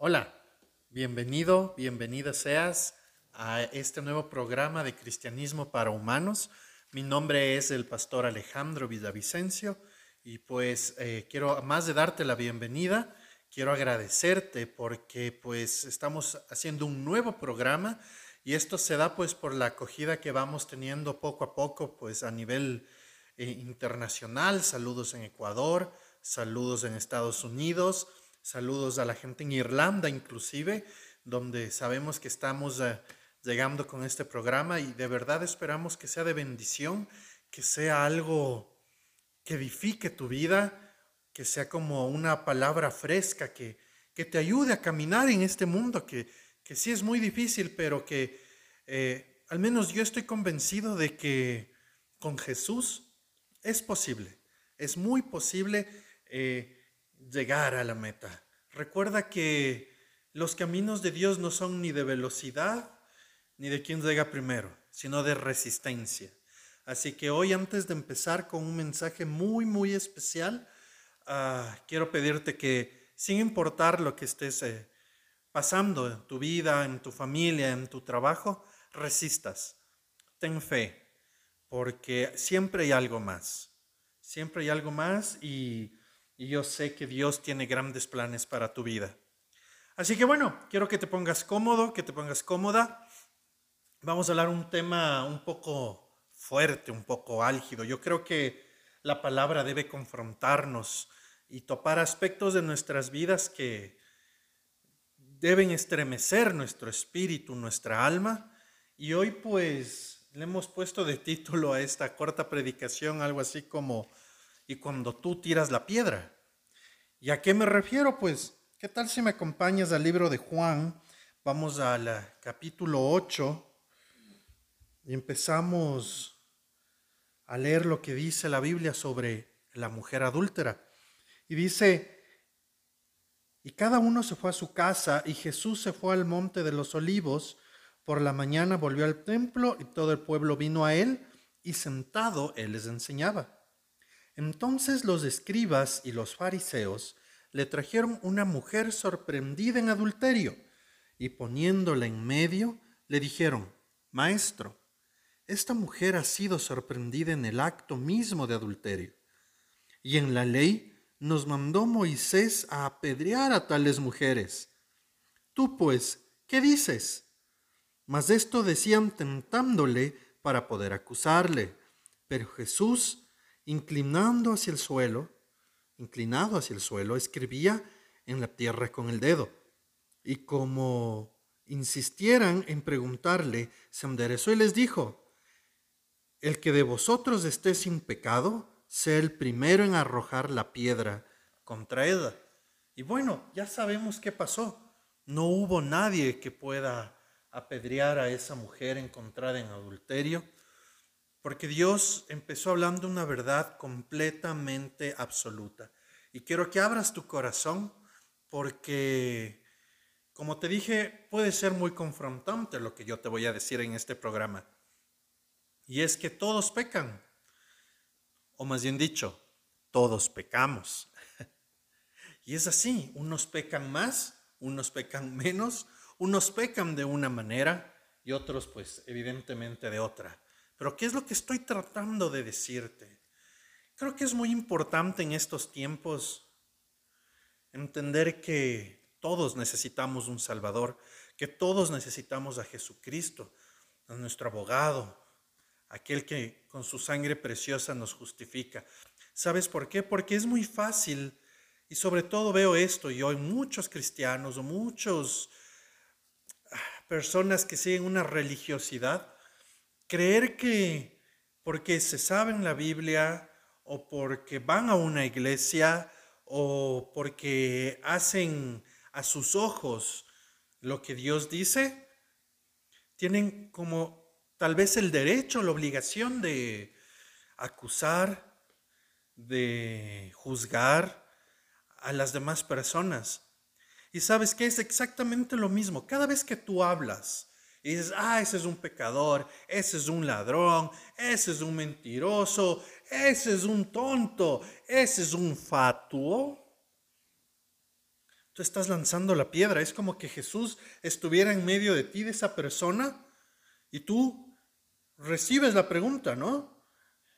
Hola, bienvenido, bienvenida seas a este nuevo programa de Cristianismo para Humanos. Mi nombre es el pastor Alejandro Villavicencio y pues eh, quiero, más de darte la bienvenida, quiero agradecerte porque pues estamos haciendo un nuevo programa y esto se da pues por la acogida que vamos teniendo poco a poco pues a nivel eh, internacional. Saludos en Ecuador, saludos en Estados Unidos Saludos a la gente en Irlanda inclusive, donde sabemos que estamos eh, llegando con este programa y de verdad esperamos que sea de bendición, que sea algo que edifique tu vida, que sea como una palabra fresca, que, que te ayude a caminar en este mundo, que, que sí es muy difícil, pero que eh, al menos yo estoy convencido de que con Jesús es posible, es muy posible. Eh, llegar a la meta. Recuerda que los caminos de Dios no son ni de velocidad ni de quién llega primero, sino de resistencia. Así que hoy antes de empezar con un mensaje muy, muy especial, ah, quiero pedirte que sin importar lo que estés eh, pasando en tu vida, en tu familia, en tu trabajo, resistas. Ten fe, porque siempre hay algo más. Siempre hay algo más y y yo sé que Dios tiene grandes planes para tu vida. Así que bueno, quiero que te pongas cómodo, que te pongas cómoda. Vamos a hablar un tema un poco fuerte, un poco álgido. Yo creo que la palabra debe confrontarnos y topar aspectos de nuestras vidas que deben estremecer nuestro espíritu, nuestra alma. Y hoy pues le hemos puesto de título a esta corta predicación algo así como y cuando tú tiras la piedra. ¿Y a qué me refiero? Pues, ¿qué tal si me acompañas al libro de Juan? Vamos al capítulo 8 y empezamos a leer lo que dice la Biblia sobre la mujer adúltera. Y dice, y cada uno se fue a su casa y Jesús se fue al monte de los olivos. Por la mañana volvió al templo y todo el pueblo vino a él y sentado él les enseñaba. Entonces los escribas y los fariseos le trajeron una mujer sorprendida en adulterio y poniéndola en medio le dijeron, Maestro, esta mujer ha sido sorprendida en el acto mismo de adulterio. Y en la ley nos mandó Moisés a apedrear a tales mujeres. Tú pues, ¿qué dices? Mas esto decían tentándole para poder acusarle. Pero Jesús, inclinando hacia el suelo, inclinado hacia el suelo, escribía en la tierra con el dedo. Y como insistieran en preguntarle, se enderezó y les dijo, el que de vosotros esté sin pecado, sea el primero en arrojar la piedra contra ella. Y bueno, ya sabemos qué pasó. No hubo nadie que pueda apedrear a esa mujer encontrada en adulterio. Porque Dios empezó hablando una verdad completamente absoluta. Y quiero que abras tu corazón porque, como te dije, puede ser muy confrontante lo que yo te voy a decir en este programa. Y es que todos pecan. O más bien dicho, todos pecamos. Y es así, unos pecan más, unos pecan menos, unos pecan de una manera y otros pues evidentemente de otra. Pero ¿qué es lo que estoy tratando de decirte? Creo que es muy importante en estos tiempos entender que todos necesitamos un Salvador, que todos necesitamos a Jesucristo, a nuestro abogado, aquel que con su sangre preciosa nos justifica. ¿Sabes por qué? Porque es muy fácil, y sobre todo veo esto, y hoy muchos cristianos o muchas ah, personas que siguen una religiosidad, creer que porque se saben la Biblia o porque van a una iglesia o porque hacen a sus ojos lo que Dios dice, tienen como tal vez el derecho, la obligación de acusar, de juzgar a las demás personas. Y sabes que es exactamente lo mismo. Cada vez que tú hablas, dices, ah, ese es un pecador, ese es un ladrón, ese es un mentiroso, ese es un tonto, ese es un fatuo. tú estás lanzando la piedra. Es como que Jesús estuviera en medio de ti, de esa persona, y tú recibes la pregunta, ¿no?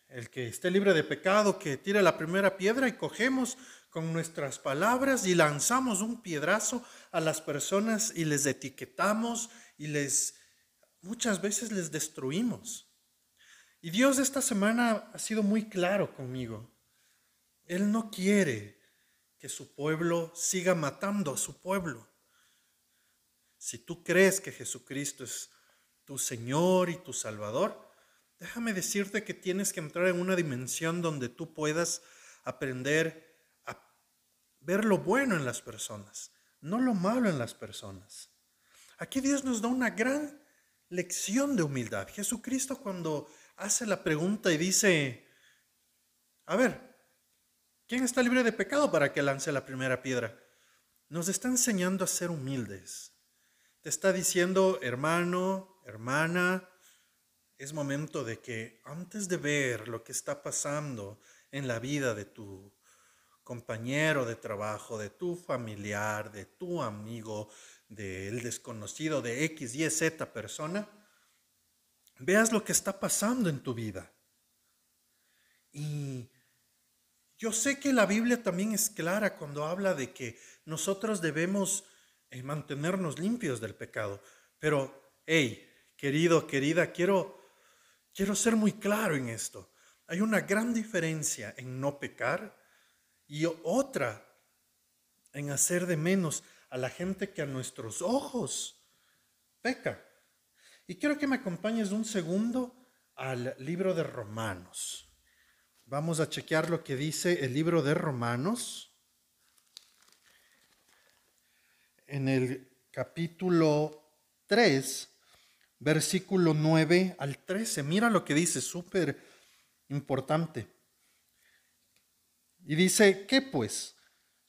El que esté libre de pecado, que tire la primera piedra y cogemos con nuestras palabras y lanzamos un piedrazo a las personas y les etiquetamos y les muchas veces les destruimos. Y Dios esta semana ha sido muy claro conmigo. Él no quiere que su pueblo siga matando a su pueblo. Si tú crees que Jesucristo es tu Señor y tu Salvador, déjame decirte que tienes que entrar en una dimensión donde tú puedas aprender a ver lo bueno en las personas, no lo malo en las personas. Aquí Dios nos da una gran lección de humildad. Jesucristo cuando hace la pregunta y dice, a ver, ¿quién está libre de pecado para que lance la primera piedra? Nos está enseñando a ser humildes. Te está diciendo, hermano, hermana, es momento de que antes de ver lo que está pasando en la vida de tu compañero de trabajo, de tu familiar, de tu amigo, del desconocido, de X, Y, Z persona, veas lo que está pasando en tu vida. Y yo sé que la Biblia también es clara cuando habla de que nosotros debemos eh, mantenernos limpios del pecado. Pero, hey, querido, querida, quiero Quiero ser muy claro en esto. Hay una gran diferencia en no pecar y otra en hacer de menos a la gente que a nuestros ojos peca. Y quiero que me acompañes un segundo al libro de Romanos. Vamos a chequear lo que dice el libro de Romanos. En el capítulo 3, versículo 9 al 13. Mira lo que dice, súper importante. Y dice, ¿qué pues?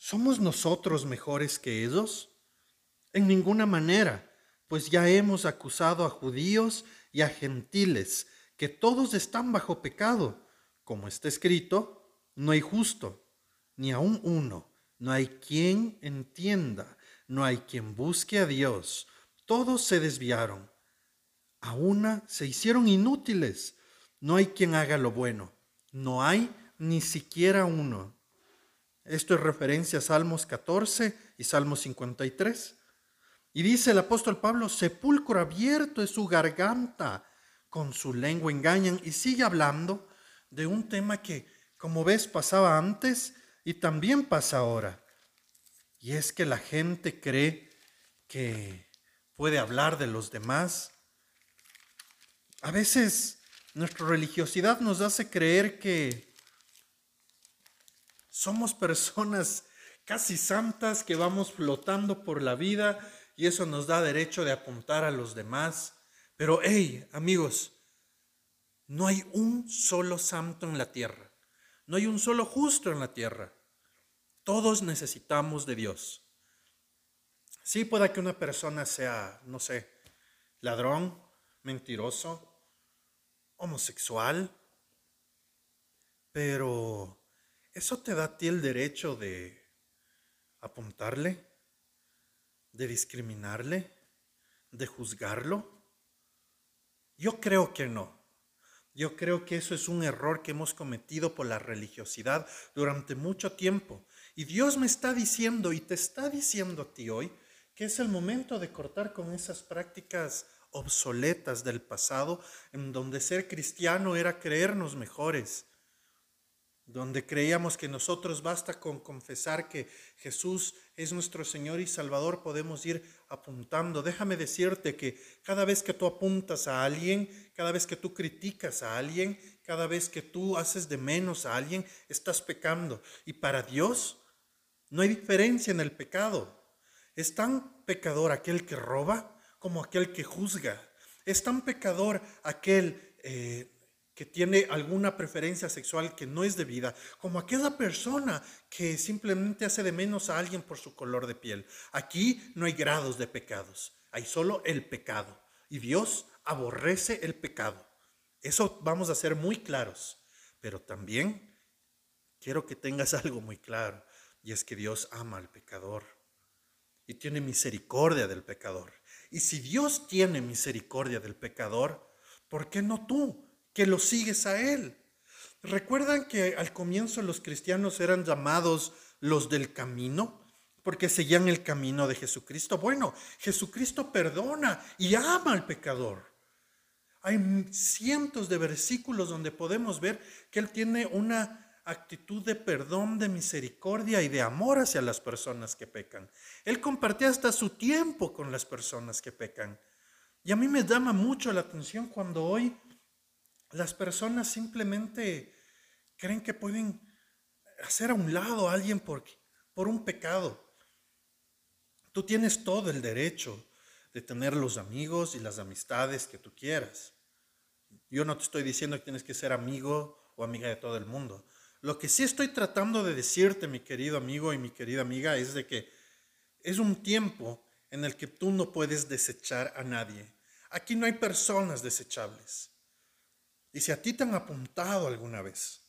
¿Somos nosotros mejores que ellos? En ninguna manera, pues ya hemos acusado a judíos y a gentiles, que todos están bajo pecado. Como está escrito, no hay justo, ni aun uno, no hay quien entienda, no hay quien busque a Dios. Todos se desviaron a una se hicieron inútiles. No hay quien haga lo bueno. No hay ni siquiera uno. Esto es referencia a Salmos 14 y Salmos 53. Y dice el apóstol Pablo, sepulcro abierto es su garganta, con su lengua engañan y sigue hablando de un tema que, como ves, pasaba antes y también pasa ahora. Y es que la gente cree que puede hablar de los demás a veces nuestra religiosidad nos hace creer que somos personas casi santas que vamos flotando por la vida y eso nos da derecho de apuntar a los demás. Pero hey, amigos, no hay un solo santo en la tierra. No hay un solo justo en la tierra. Todos necesitamos de Dios. Sí puede que una persona sea, no sé, ladrón, mentiroso, homosexual, pero ¿eso te da a ti el derecho de apuntarle, de discriminarle, de juzgarlo? Yo creo que no. Yo creo que eso es un error que hemos cometido por la religiosidad durante mucho tiempo. Y Dios me está diciendo y te está diciendo a ti hoy que es el momento de cortar con esas prácticas obsoletas del pasado, en donde ser cristiano era creernos mejores, donde creíamos que nosotros basta con confesar que Jesús es nuestro Señor y Salvador, podemos ir apuntando. Déjame decirte que cada vez que tú apuntas a alguien, cada vez que tú criticas a alguien, cada vez que tú haces de menos a alguien, estás pecando. Y para Dios no hay diferencia en el pecado. Es tan pecador aquel que roba como aquel que juzga. Es tan pecador aquel eh, que tiene alguna preferencia sexual que no es debida, como aquella persona que simplemente hace de menos a alguien por su color de piel. Aquí no hay grados de pecados, hay solo el pecado. Y Dios aborrece el pecado. Eso vamos a ser muy claros. Pero también quiero que tengas algo muy claro, y es que Dios ama al pecador. y tiene misericordia del pecador. Y si Dios tiene misericordia del pecador, ¿por qué no tú, que lo sigues a Él? ¿Recuerdan que al comienzo los cristianos eran llamados los del camino? Porque seguían el camino de Jesucristo. Bueno, Jesucristo perdona y ama al pecador. Hay cientos de versículos donde podemos ver que Él tiene una actitud de perdón, de misericordia y de amor hacia las personas que pecan. Él compartía hasta su tiempo con las personas que pecan. Y a mí me llama mucho la atención cuando hoy las personas simplemente creen que pueden hacer a un lado a alguien por, por un pecado. Tú tienes todo el derecho de tener los amigos y las amistades que tú quieras. Yo no te estoy diciendo que tienes que ser amigo o amiga de todo el mundo. Lo que sí estoy tratando de decirte, mi querido amigo y mi querida amiga, es de que es un tiempo en el que tú no puedes desechar a nadie. Aquí no hay personas desechables. Y si a ti te han apuntado alguna vez,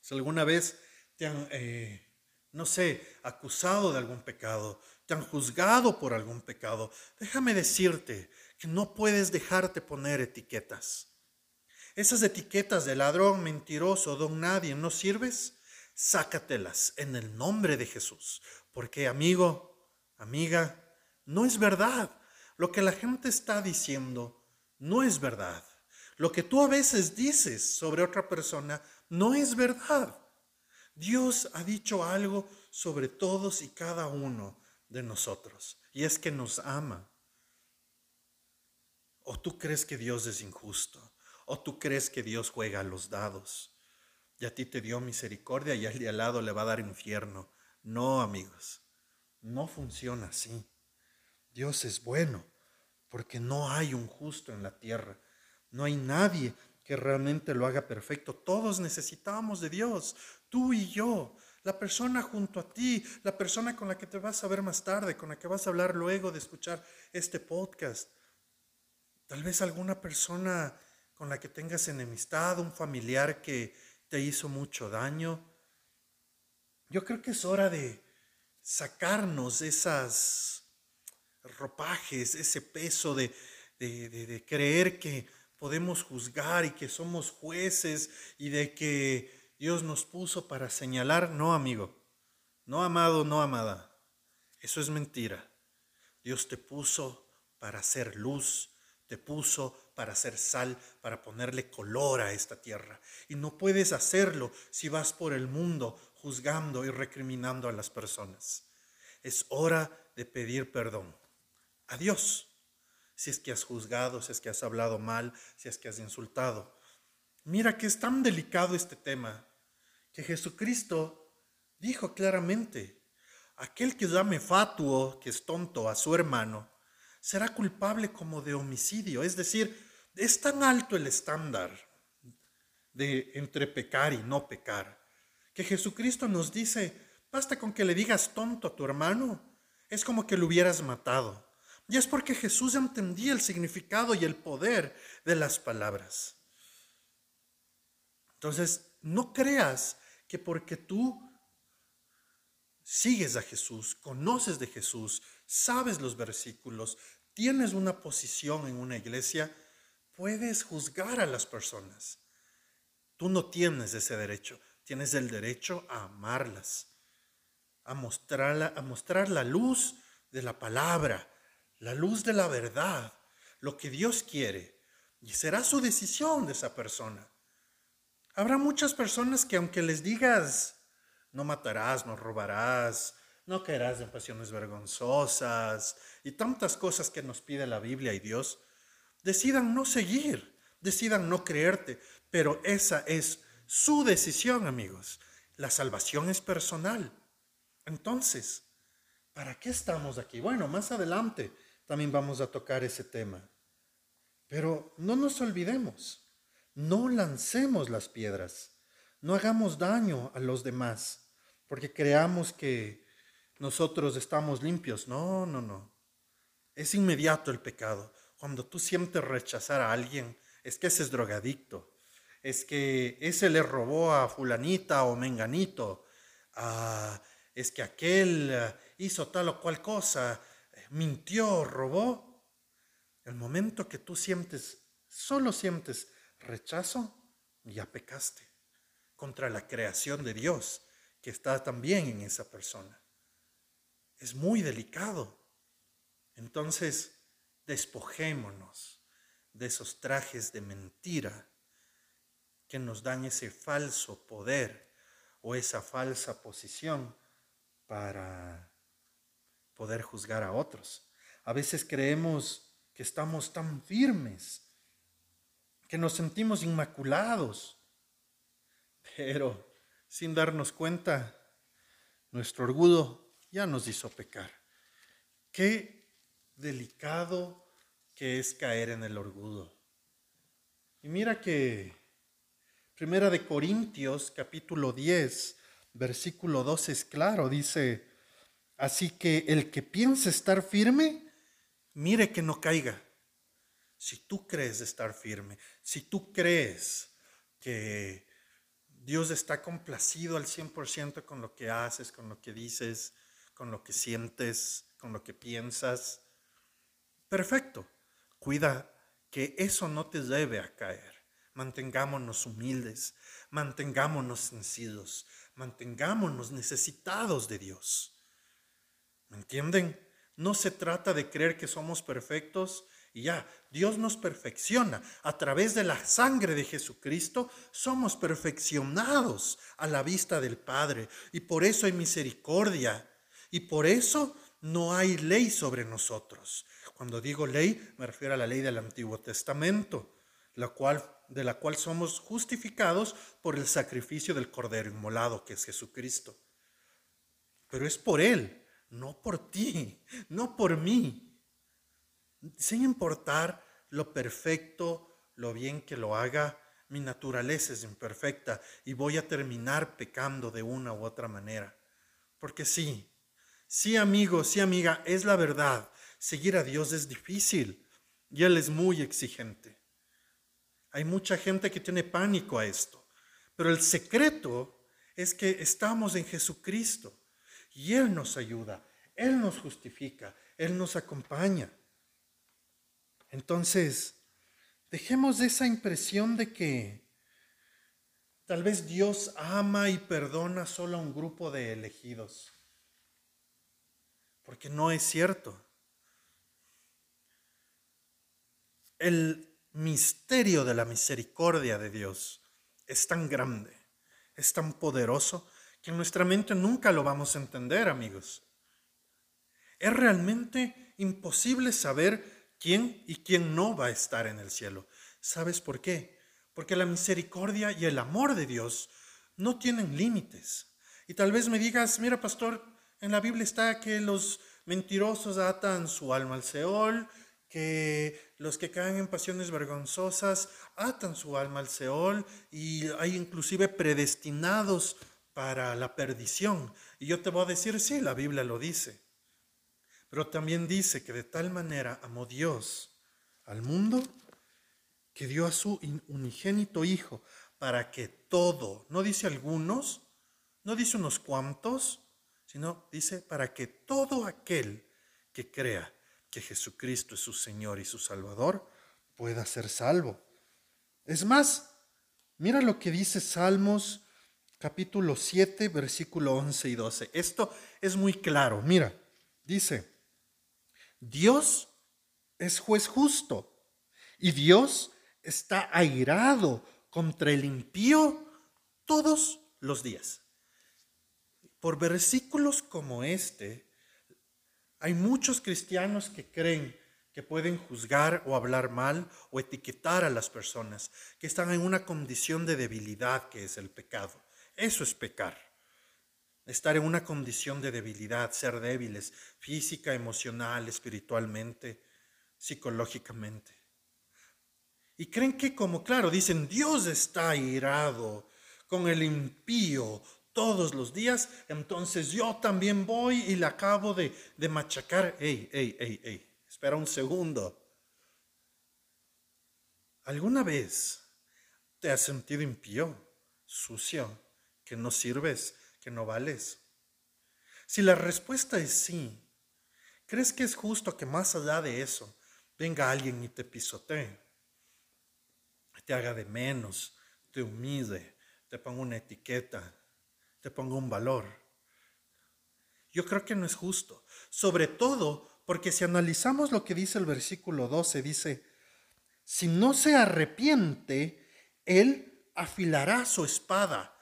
si alguna vez te han, eh, no sé, acusado de algún pecado, te han juzgado por algún pecado, déjame decirte que no puedes dejarte poner etiquetas. Esas etiquetas de ladrón, mentiroso, don nadie, ¿no sirves? Sácatelas en el nombre de Jesús. Porque amigo, amiga, no es verdad. Lo que la gente está diciendo no es verdad. Lo que tú a veces dices sobre otra persona no es verdad. Dios ha dicho algo sobre todos y cada uno de nosotros. Y es que nos ama. ¿O tú crees que Dios es injusto? ¿O tú crees que Dios juega a los dados? Y a ti te dio misericordia y al de al lado le va a dar infierno. No, amigos, no funciona así. Dios es bueno porque no hay un justo en la tierra. No hay nadie que realmente lo haga perfecto. Todos necesitamos de Dios, tú y yo, la persona junto a ti, la persona con la que te vas a ver más tarde, con la que vas a hablar luego de escuchar este podcast. Tal vez alguna persona con la que tengas enemistad, un familiar que te hizo mucho daño. Yo creo que es hora de sacarnos esas ropajes, ese peso de, de, creer que podemos juzgar y que somos jueces y de que Dios nos puso para señalar. No, amigo, no amado, no amada. Eso es mentira. Dios te puso para hacer luz, te puso para hacer sal, para ponerle color a esta tierra. Y no puedes hacerlo si vas por el mundo juzgando y recriminando a las personas. Es hora de pedir perdón a Dios. Si es que has juzgado, si es que has hablado mal, si es que has insultado. Mira que es tan delicado este tema que Jesucristo dijo claramente, aquel que llame fatuo, que es tonto, a su hermano, será culpable como de homicidio. Es decir, es tan alto el estándar de entre pecar y no pecar, que Jesucristo nos dice, basta con que le digas tonto a tu hermano, es como que lo hubieras matado. Y es porque Jesús entendía el significado y el poder de las palabras. Entonces, no creas que porque tú sigues a Jesús, conoces de Jesús, sabes los versículos, tienes una posición en una iglesia, puedes juzgar a las personas. Tú no tienes ese derecho, tienes el derecho a amarlas, a, mostrarla, a mostrar la luz de la palabra, la luz de la verdad, lo que Dios quiere. Y será su decisión de esa persona. Habrá muchas personas que aunque les digas, no matarás, no robarás, no caerás en pasiones vergonzosas y tantas cosas que nos pide la Biblia y Dios, decidan no seguir, decidan no creerte, pero esa es su decisión, amigos. La salvación es personal. Entonces, ¿para qué estamos aquí? Bueno, más adelante también vamos a tocar ese tema. Pero no nos olvidemos, no lancemos las piedras, no hagamos daño a los demás, porque creamos que nosotros estamos limpios. No, no, no. Es inmediato el pecado. Cuando tú sientes rechazar a alguien, es que ese es drogadicto, es que ese le robó a fulanita o menganito, ah, es que aquel hizo tal o cual cosa, mintió, robó, el momento que tú sientes, solo sientes rechazo, ya pecaste contra la creación de Dios que está también en esa persona. Es muy delicado. Entonces, despojémonos de esos trajes de mentira que nos dan ese falso poder o esa falsa posición para poder juzgar a otros. A veces creemos que estamos tan firmes, que nos sentimos inmaculados, pero sin darnos cuenta, nuestro orgullo ya nos hizo pecar. Qué delicado que es caer en el orgullo. Y mira que Primera de Corintios capítulo 10, versículo 12 es claro, dice, así que el que piense estar firme, mire que no caiga. Si tú crees estar firme, si tú crees que Dios está complacido al 100% con lo que haces, con lo que dices, con lo que sientes, con lo que piensas, perfecto. Cuida que eso no te lleve a caer. Mantengámonos humildes, mantengámonos sencillos, mantengámonos necesitados de Dios. ¿Me entienden? No se trata de creer que somos perfectos y ya, Dios nos perfecciona. A través de la sangre de Jesucristo somos perfeccionados a la vista del Padre. Y por eso hay misericordia. Y por eso no hay ley sobre nosotros. Cuando digo ley, me refiero a la ley del Antiguo Testamento, la cual de la cual somos justificados por el sacrificio del Cordero inmolado, que es Jesucristo. Pero es por Él, no por ti, no por mí. Sin importar lo perfecto, lo bien que lo haga, mi naturaleza es imperfecta y voy a terminar pecando de una u otra manera. Porque sí, sí amigo, sí amiga, es la verdad. Seguir a Dios es difícil y Él es muy exigente. Hay mucha gente que tiene pánico a esto, pero el secreto es que estamos en Jesucristo y Él nos ayuda, Él nos justifica, Él nos acompaña. Entonces, dejemos esa impresión de que tal vez Dios ama y perdona solo a un grupo de elegidos, porque no es cierto. El misterio de la misericordia de Dios es tan grande, es tan poderoso, que en nuestra mente nunca lo vamos a entender, amigos. Es realmente imposible saber quién y quién no va a estar en el cielo. ¿Sabes por qué? Porque la misericordia y el amor de Dios no tienen límites. Y tal vez me digas, mira pastor, en la Biblia está que los mentirosos atan su alma al Seol, que los que caen en pasiones vergonzosas atan su alma al Seol y hay inclusive predestinados para la perdición. Y yo te voy a decir, sí, la Biblia lo dice. Pero también dice que de tal manera amó Dios al mundo que dio a su unigénito Hijo para que todo, no dice algunos, no dice unos cuantos, sino dice para que todo aquel que crea que Jesucristo es su Señor y su Salvador, pueda ser salvo. Es más, mira lo que dice Salmos capítulo 7, versículo 11 y 12. Esto es muy claro. Mira, dice, Dios es juez justo y Dios está airado contra el impío todos los días. Por versículos como este, hay muchos cristianos que creen que pueden juzgar o hablar mal o etiquetar a las personas que están en una condición de debilidad que es el pecado. Eso es pecar. Estar en una condición de debilidad, ser débiles física, emocional, espiritualmente, psicológicamente. Y creen que como, claro, dicen, Dios está irado con el impío todos los días, entonces yo también voy y le acabo de, de machacar. Ey, ey, ey, ey, espera un segundo. ¿Alguna vez te has sentido impío, sucio, que no sirves, que no vales? Si la respuesta es sí, ¿crees que es justo que más allá de eso venga alguien y te pisotee? Te haga de menos, te humille, te ponga una etiqueta, te ponga un valor. Yo creo que no es justo, sobre todo porque si analizamos lo que dice el versículo 12, dice, si no se arrepiente, él afilará su espada.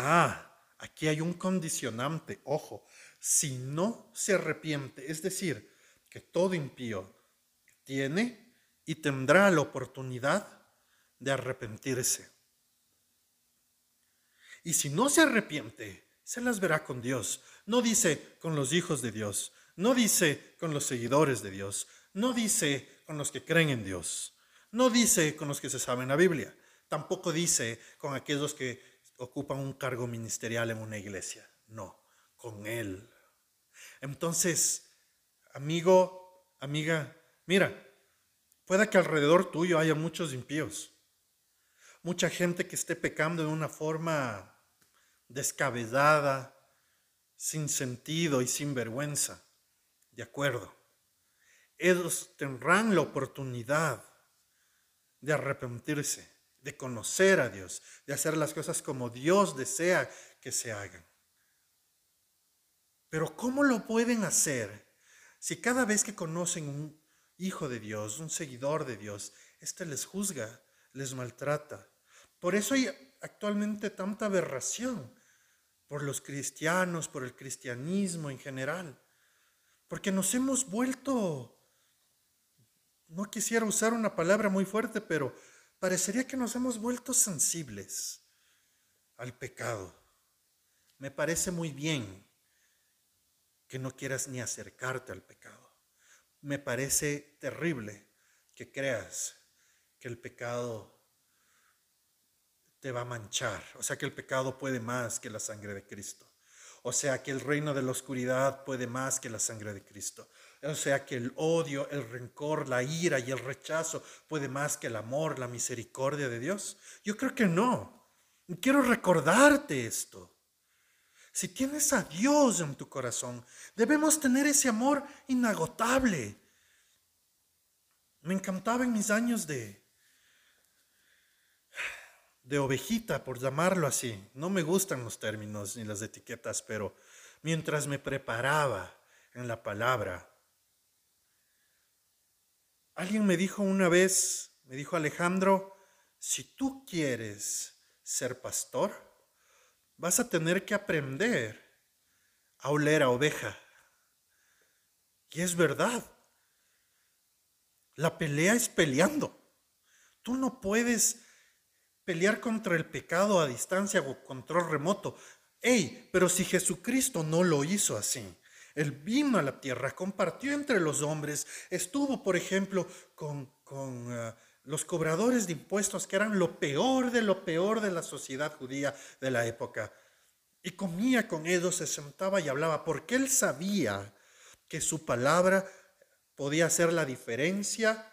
Ah, aquí hay un condicionante, ojo, si no se arrepiente, es decir, que todo impío tiene y tendrá la oportunidad de arrepentirse. Y si no se arrepiente, se las verá con Dios. No dice con los hijos de Dios, no dice con los seguidores de Dios, no dice con los que creen en Dios, no dice con los que se saben la Biblia, tampoco dice con aquellos que ocupan un cargo ministerial en una iglesia, no, con Él. Entonces, amigo, amiga, mira, puede que alrededor tuyo haya muchos impíos, mucha gente que esté pecando de una forma descabezada, sin sentido y sin vergüenza. De acuerdo. Ellos tendrán la oportunidad de arrepentirse, de conocer a Dios, de hacer las cosas como Dios desea que se hagan. Pero ¿cómo lo pueden hacer si cada vez que conocen un hijo de Dios, un seguidor de Dios, éste les juzga, les maltrata? Por eso hay actualmente tanta aberración por los cristianos, por el cristianismo en general. Porque nos hemos vuelto, no quisiera usar una palabra muy fuerte, pero parecería que nos hemos vuelto sensibles al pecado. Me parece muy bien que no quieras ni acercarte al pecado. Me parece terrible que creas que el pecado te va a manchar, o sea que el pecado puede más que la sangre de Cristo. O sea que el reino de la oscuridad puede más que la sangre de Cristo. O sea que el odio, el rencor, la ira y el rechazo puede más que el amor, la misericordia de Dios. Yo creo que no. Quiero recordarte esto. Si tienes a Dios en tu corazón, debemos tener ese amor inagotable. Me encantaba en mis años de, de ovejita, por llamarlo así. No me gustan los términos ni las etiquetas, pero mientras me preparaba en la palabra, alguien me dijo una vez, me dijo Alejandro, si tú quieres ser pastor, vas a tener que aprender a oler a oveja. Y es verdad. La pelea es peleando. Tú no puedes pelear contra el pecado a distancia o control remoto. Ey, pero si Jesucristo no lo hizo así, Él vino a la tierra, compartió entre los hombres, estuvo, por ejemplo, con, uh, los cobradores de impuestos, que eran lo peor de lo peor de la sociedad judía de la época, y comía con ellos, se sentaba y hablaba, porque Él sabía que su palabra podía hacer la diferencia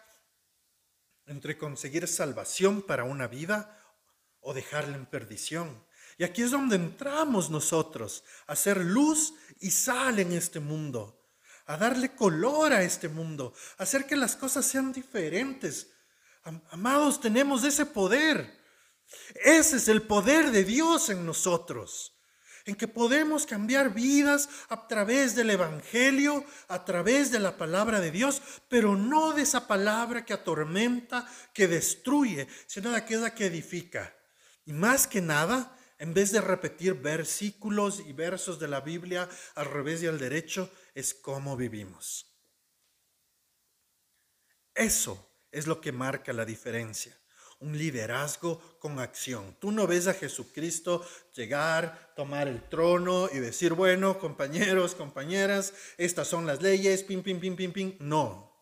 entre conseguir salvación para una vida o dejarla en perdición. Y aquí es donde entramos nosotros, a hacer luz y sal en este mundo, a darle color a este mundo, a hacer que las cosas sean diferentes. Amados, tenemos ese poder. Ese es el poder de Dios en nosotros en que podemos cambiar vidas a través del Evangelio, a través de la palabra de Dios, pero no de esa palabra que atormenta, que destruye, sino de aquella que edifica. Y más que nada, en vez de repetir versículos y versos de la Biblia al revés y al derecho, es cómo vivimos. Eso es lo que marca la diferencia. Un liderazgo con acción. Tú no ves a Jesucristo llegar, tomar el trono y decir, bueno, compañeros, compañeras, estas son las leyes, pim, pim, pim, pim, pim. No.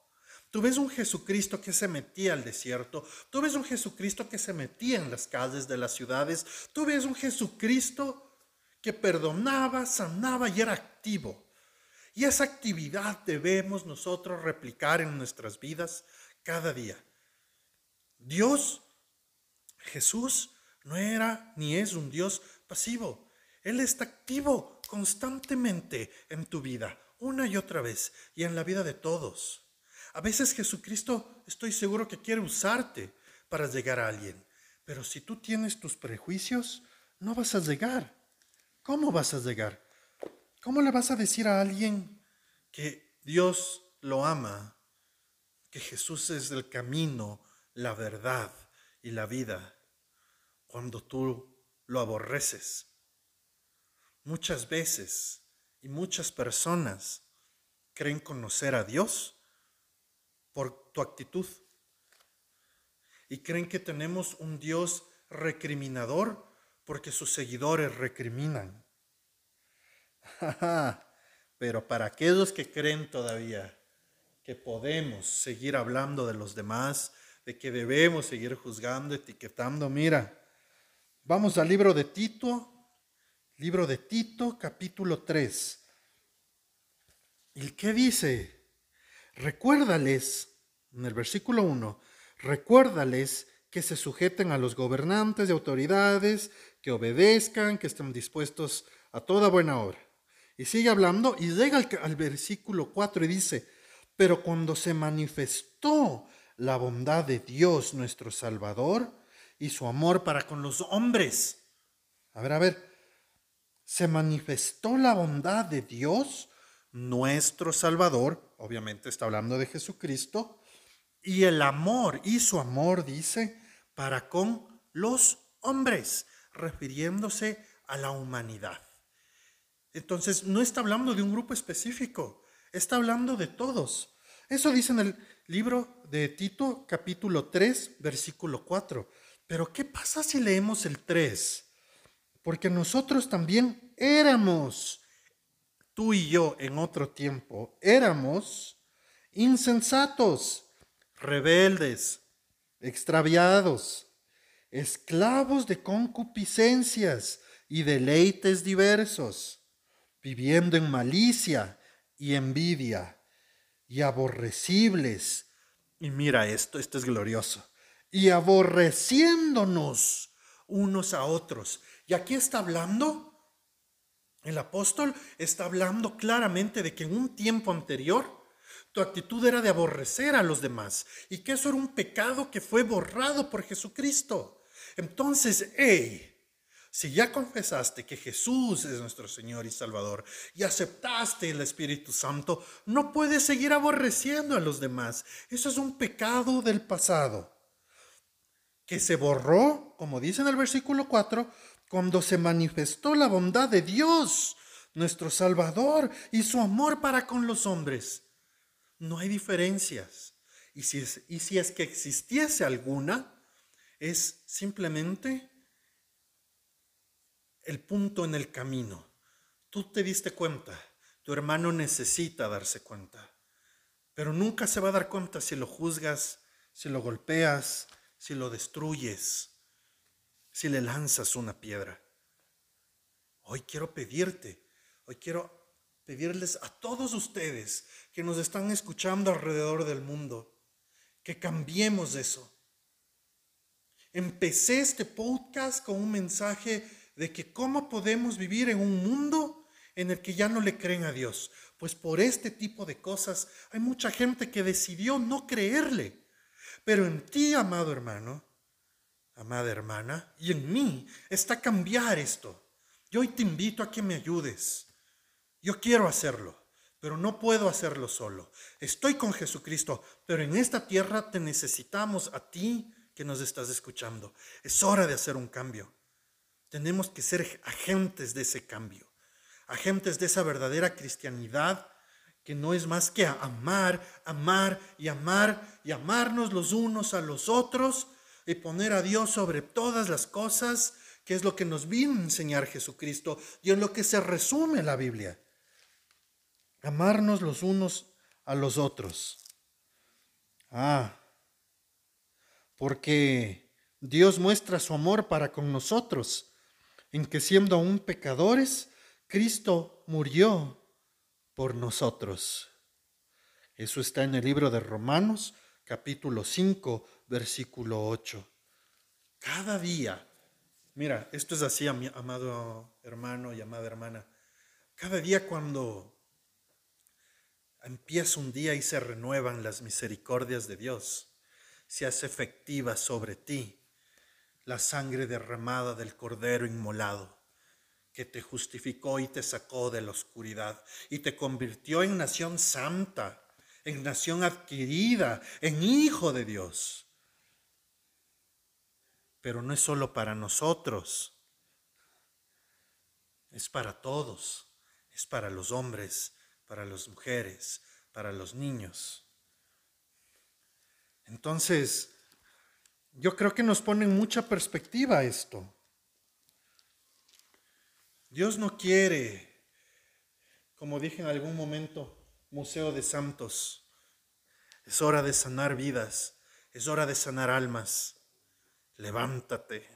Tú ves un Jesucristo que se metía al desierto, tú ves un Jesucristo que se metía en las calles de las ciudades, tú ves un Jesucristo que perdonaba, sanaba y era activo. Y esa actividad debemos nosotros replicar en nuestras vidas cada día. Dios, Jesús, no era ni es un Dios pasivo. Él está activo constantemente en tu vida, una y otra vez, y en la vida de todos. A veces Jesucristo estoy seguro que quiere usarte para llegar a alguien, pero si tú tienes tus prejuicios, no vas a llegar. ¿Cómo vas a llegar? ¿Cómo le vas a decir a alguien que Dios lo ama, que Jesús es el camino, la verdad y la vida, cuando tú lo aborreces? Muchas veces y muchas personas creen conocer a Dios por tu actitud y creen que tenemos un Dios recriminador porque sus seguidores recriminan. Pero para aquellos que creen todavía que podemos seguir hablando de los demás, de que debemos seguir juzgando, etiquetando, mira, vamos al libro de Tito, libro de Tito, capítulo 3. ¿Y qué dice? Recuérdales, en el versículo 1, recuérdales que se sujeten a los gobernantes y autoridades, que obedezcan, que estén dispuestos a toda buena obra. Y sigue hablando y llega al, versículo 4 y dice, pero cuando se manifestó la bondad de Dios nuestro Salvador y su amor para con los hombres. A ver, a ver, se manifestó la bondad de Dios nuestro Salvador, obviamente está hablando de Jesucristo, y el amor y su amor, dice, para con los hombres, refiriéndose a la humanidad. Entonces, no está hablando de un grupo específico, está hablando de todos. Eso dice en el libro de Tito, capítulo 3, versículo 4. Pero, ¿qué pasa si leemos el 3? Porque nosotros también éramos, tú y yo en otro tiempo, éramos insensatos, rebeldes, extraviados, esclavos de concupiscencias y deleites diversos, viviendo en malicia y envidia y aborrecibles. Y mira esto, esto es glorioso. Y aborreciéndonos unos a otros. Y aquí está hablando, el apóstol está hablando claramente de que en un tiempo anterior, tu actitud era de aborrecer a los demás y que eso era un pecado que fue borrado por Jesucristo. Entonces, hey, si ya confesaste que Jesús es nuestro Señor y Salvador y aceptaste el Espíritu Santo, no puedes seguir aborreciendo a los demás. Eso es un pecado del pasado que se borró, como dice en el versículo 4, cuando se manifestó la bondad de Dios, nuestro Salvador, y su amor para con los hombres. No hay diferencias. Y si es, y si es que existiese alguna, es simplemente el punto en el camino. Tú te diste cuenta, tu hermano necesita darse cuenta, pero nunca se va a dar cuenta si lo juzgas, si lo golpeas, si lo destruyes, si le lanzas una piedra. Hoy quiero pedirte, hoy quiero pedirles a todos ustedes que nos están escuchando alrededor del mundo, que cambiemos eso. Empecé este podcast con un mensaje de que cómo podemos vivir en un mundo en el que ya no le creen a Dios. Pues por este tipo de cosas hay mucha gente que decidió no creerle. Pero en ti, amado hermano, amada hermana, y en mí está cambiar esto. Yo hoy te invito a que me ayudes. Yo quiero hacerlo, pero no puedo hacerlo solo. Estoy con Jesucristo, pero en esta tierra te necesitamos a ti que nos estás escuchando. Es hora de hacer un cambio. Tenemos que ser agentes de ese cambio, agentes de esa verdadera cristianidad que no es más que amar, amar y amar y amarnos los unos a los otros y poner a Dios sobre todas las cosas, que es lo que nos vino a enseñar Jesucristo y en lo que se resume la Biblia. Amarnos los unos a los otros. Ah, porque Dios muestra su amor para con nosotros en que siendo aún pecadores, Cristo murió por nosotros. Eso está en el libro de Romanos, capítulo 5, versículo 8. Cada día, mira, esto es así, amado hermano y amada hermana, Cada día cuando empieza un día y se renuevan las misericordias de Dios, se hace efectiva sobre ti la sangre derramada del Cordero inmolado, que te justificó y te sacó de la oscuridad y te convirtió en nación santa, en nación adquirida, en hijo de Dios. Pero no es solo para nosotros, es para todos, es para los hombres, para las mujeres, para los niños. Entonces, yo creo que nos pone en mucha perspectiva esto. Dios no quiere, como dije en algún momento, museo de santos. Es hora de sanar vidas, es hora de sanar almas. Levántate,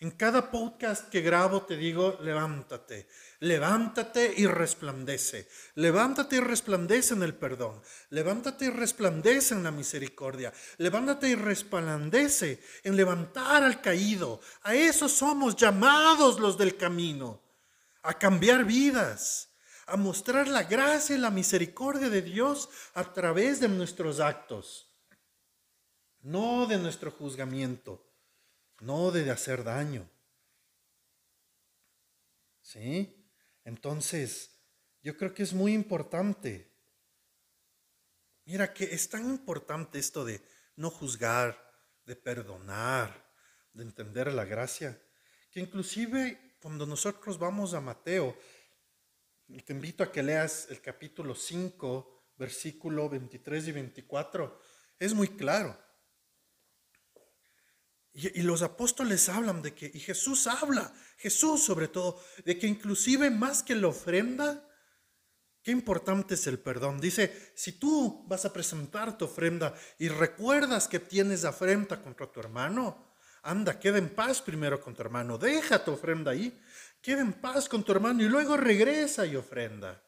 en cada podcast que grabo te digo, levántate, levántate y resplandece, levántate y resplandece en el perdón, levántate y resplandece en la misericordia, levántate y resplandece en levantar al caído. A eso somos llamados los del camino, a cambiar vidas, a mostrar la gracia y la misericordia de Dios a través de nuestros actos, no de nuestro juzgamiento no de hacer daño. ¿Sí? Entonces, yo creo que es muy importante. Mira que es tan importante esto de no juzgar, de perdonar, de entender la gracia, que inclusive cuando nosotros vamos a Mateo, te invito a que leas el capítulo 5, versículo 23 y 24, es muy claro. Y, los apóstoles hablan de que, y Jesús habla, Jesús sobre todo, de que inclusive más que la ofrenda, qué importante es el perdón. Dice, si tú vas a presentar tu ofrenda y recuerdas que tienes afrenta contra tu hermano, anda, queda en paz primero con tu hermano, deja tu ofrenda ahí, queda en paz con tu hermano y luego regresa y ofrenda.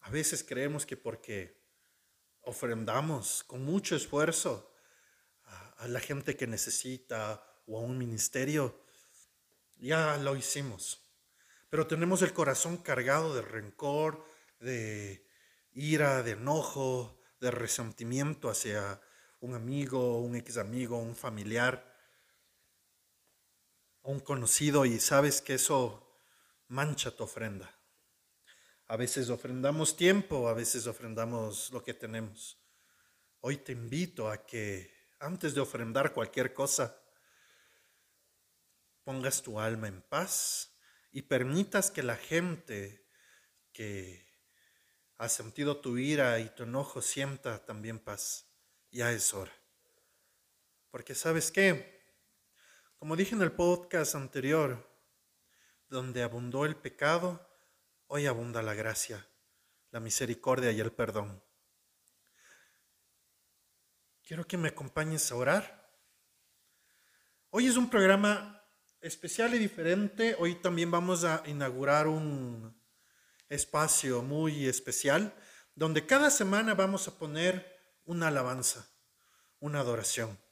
A veces creemos que porque ofrendamos con mucho esfuerzo, a la gente que necesita o a un ministerio, ya lo hicimos. Pero tenemos el corazón cargado de rencor, de ira, de enojo, de resentimiento hacia un amigo, un ex amigo, un familiar, un conocido y sabes que eso mancha tu ofrenda. A veces ofrendamos tiempo, a veces ofrendamos lo que tenemos. Hoy te invito a que antes de ofrendar cualquier cosa, pongas tu alma en paz y permitas que la gente que ha sentido tu ira y tu enojo sienta también paz. Ya es hora. Porque sabes qué, como dije en el podcast anterior, donde abundó el pecado, hoy abunda la gracia, la misericordia y el perdón. Quiero que me acompañes a orar. Hoy es un programa especial y diferente. Hoy también vamos a inaugurar un espacio muy especial donde cada semana vamos a poner una alabanza, una adoración.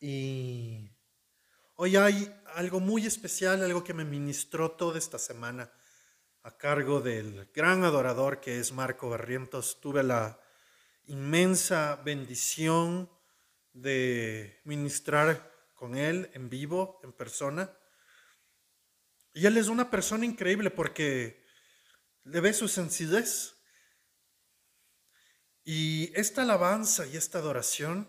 Y hoy hay algo muy especial, algo que me ministró toda esta semana a cargo del gran adorador que es Marco Barrientos. Tuve la inmensa bendición de ministrar con él en vivo, en persona. Y él es una persona increíble porque le ve su sencillez. Y esta alabanza y esta adoración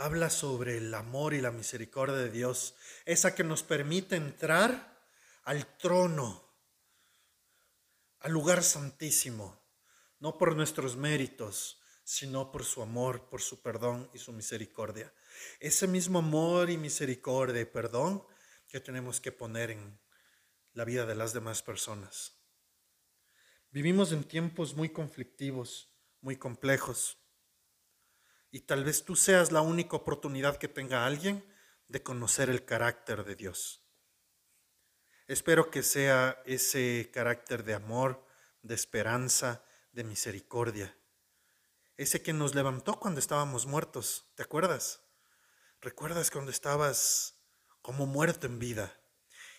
habla sobre el amor y la misericordia de Dios, esa que nos permite entrar al trono, al lugar santísimo no por nuestros méritos, sino por su amor, por su perdón y su misericordia. Ese mismo amor y misericordia y perdón que tenemos que poner en la vida de las demás personas. Vivimos en tiempos muy conflictivos, muy complejos, y tal vez tú seas la única oportunidad que tenga alguien de conocer el carácter de Dios. Espero que sea ese carácter de amor, de esperanza, de misericordia. Ese que nos levantó cuando estábamos muertos, ¿te acuerdas? ¿Recuerdas cuando estabas como muerto en vida.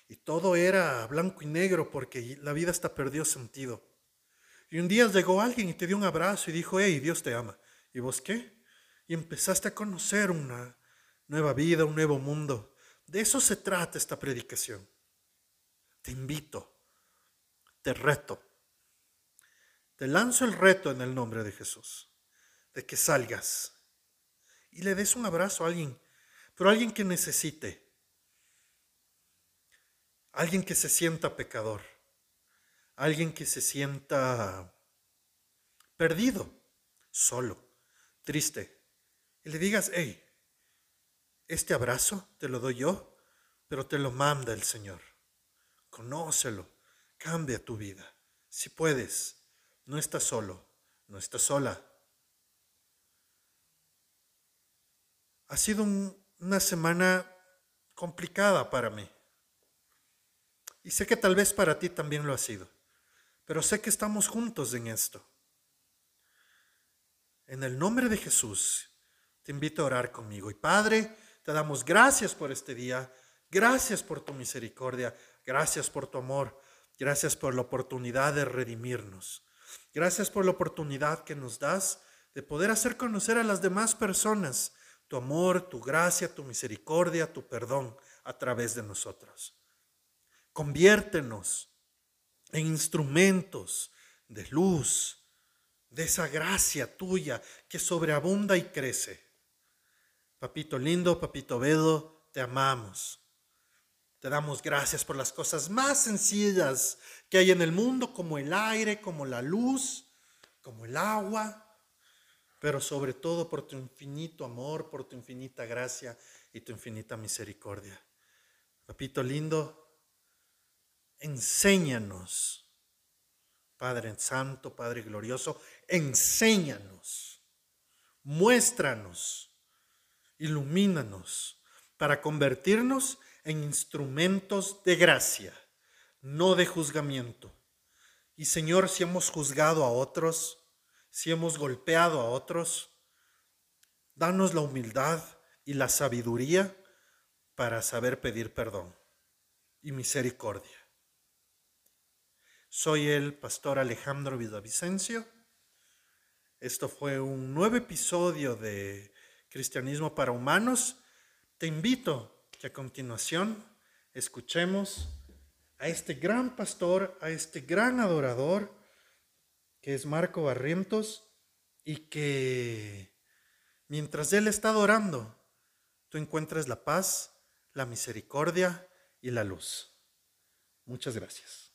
Y todo era blanco y negro porque la vida hasta perdió sentido. Y un día llegó alguien y te dio un abrazo y dijo, hey, Dios te ama. ¿Y vos qué? Y empezaste a conocer una nueva vida, un nuevo mundo. De eso se trata esta predicación. Te invito, te reto, te lanzo el reto en el nombre de Jesús, de que salgas y le des un abrazo a alguien, pero a alguien que necesite, alguien que se sienta pecador alguien que se sienta perdido, solo, triste, y le digas, hey, este abrazo te lo doy yo, pero te lo manda el Señor. Conócelo, cambia tu vida. Si puedes, no estás solo, no estás sola. Ha sido una semana complicada para mí. Y sé que tal vez para ti también lo ha sido. Pero sé que estamos juntos en esto. En el nombre de Jesús, te invito a orar conmigo. Y Padre, te damos gracias por este día. Gracias por tu misericordia. Gracias por tu amor. Gracias por la oportunidad de redimirnos. Gracias por la oportunidad que nos das de poder hacer conocer a las demás personas tu amor, tu gracia, tu misericordia, tu perdón a través de nosotros. Conviértenos en instrumentos de luz, de esa gracia tuya que sobreabunda y crece. Papito lindo, papito Bedo, te amamos. Te damos gracias por las cosas más sencillas que hay en el mundo, como el aire, como la luz, como el agua, pero sobre todo por tu infinito amor, por tu infinita gracia y tu infinita misericordia. Papito lindo, enséñanos, Padre Santo, Padre Glorioso, enséñanos, muéstranos, ilumínanos para convertirnos en instrumentos de gracia, no de juzgamiento. Y Señor, si hemos juzgado a otros, si hemos golpeado a otros, danos la humildad y la sabiduría para saber pedir perdón y misericordia. Soy el pastor Alejandro Vidavicencio. Esto fue un nuevo episodio de Cristianismo para Humanos. Te invito que a continuación escuchemos a este gran pastor, a este gran adorador, que es Marco Barrientos, y que mientras él está adorando, tú encuentres la paz, la misericordia y la luz. Muchas gracias.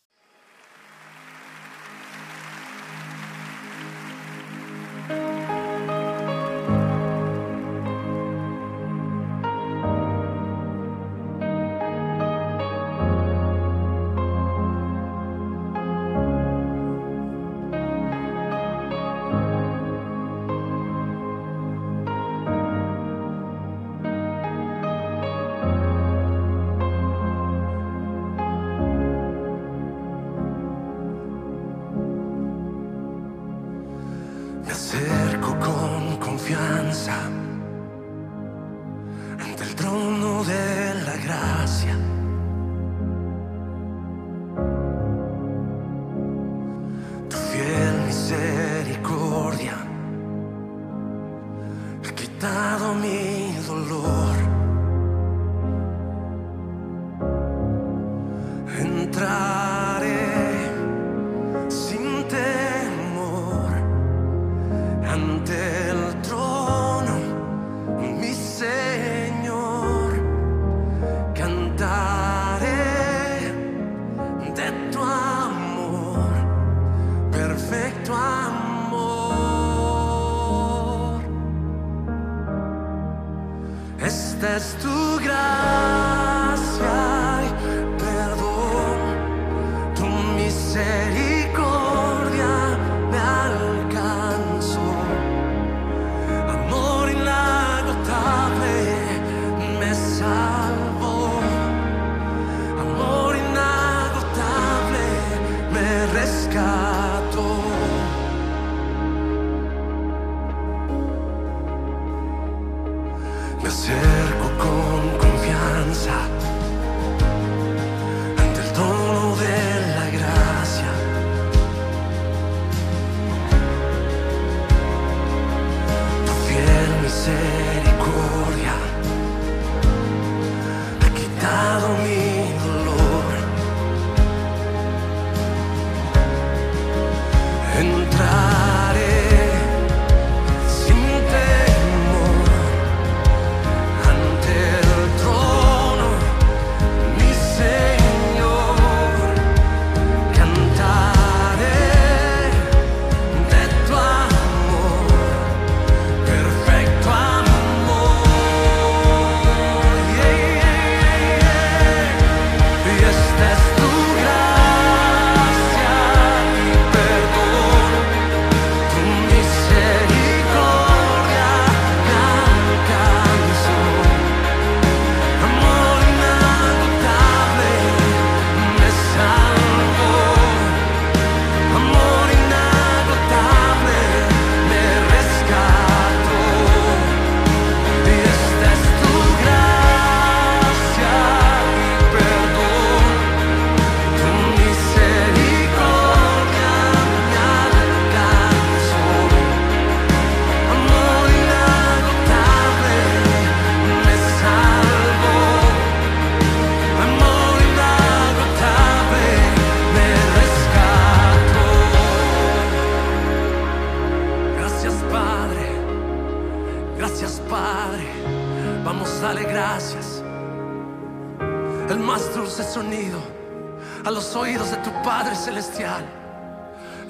Tu Padre Celestial.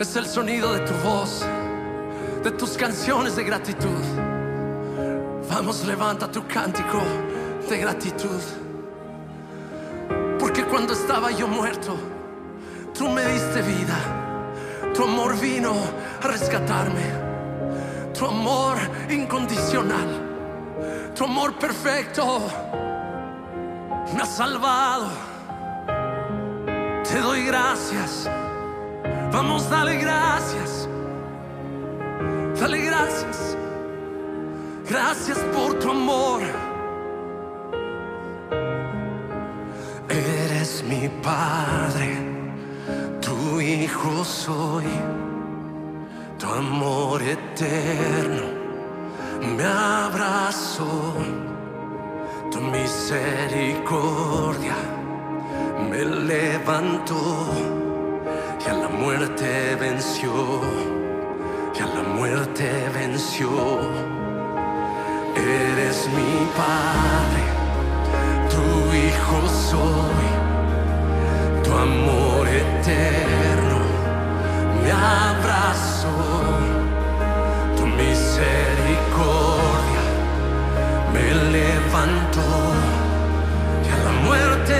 Es el sonido de tu voz, de tus canciones de gratitud. Vamos, levanta tu cántico de gratitud. Porque cuando estaba yo muerto, tú me diste vida. Tu amor vino a rescatarme. Tu amor incondicional. Tu amor perfecto me ha salvado. Te doy gracias. Vamos, dale gracias. Dale gracias. Gracias por tu amor. Eres mi Padre, tu Hijo soy, tu amor eterno me abrazó, tu misericordia me levantó y a la muerte venció, y a la muerte venció. Eres mi Padre, tu Hijo soy, tu amor eterno me abrazó, tu misericordia me levantó y a la muerte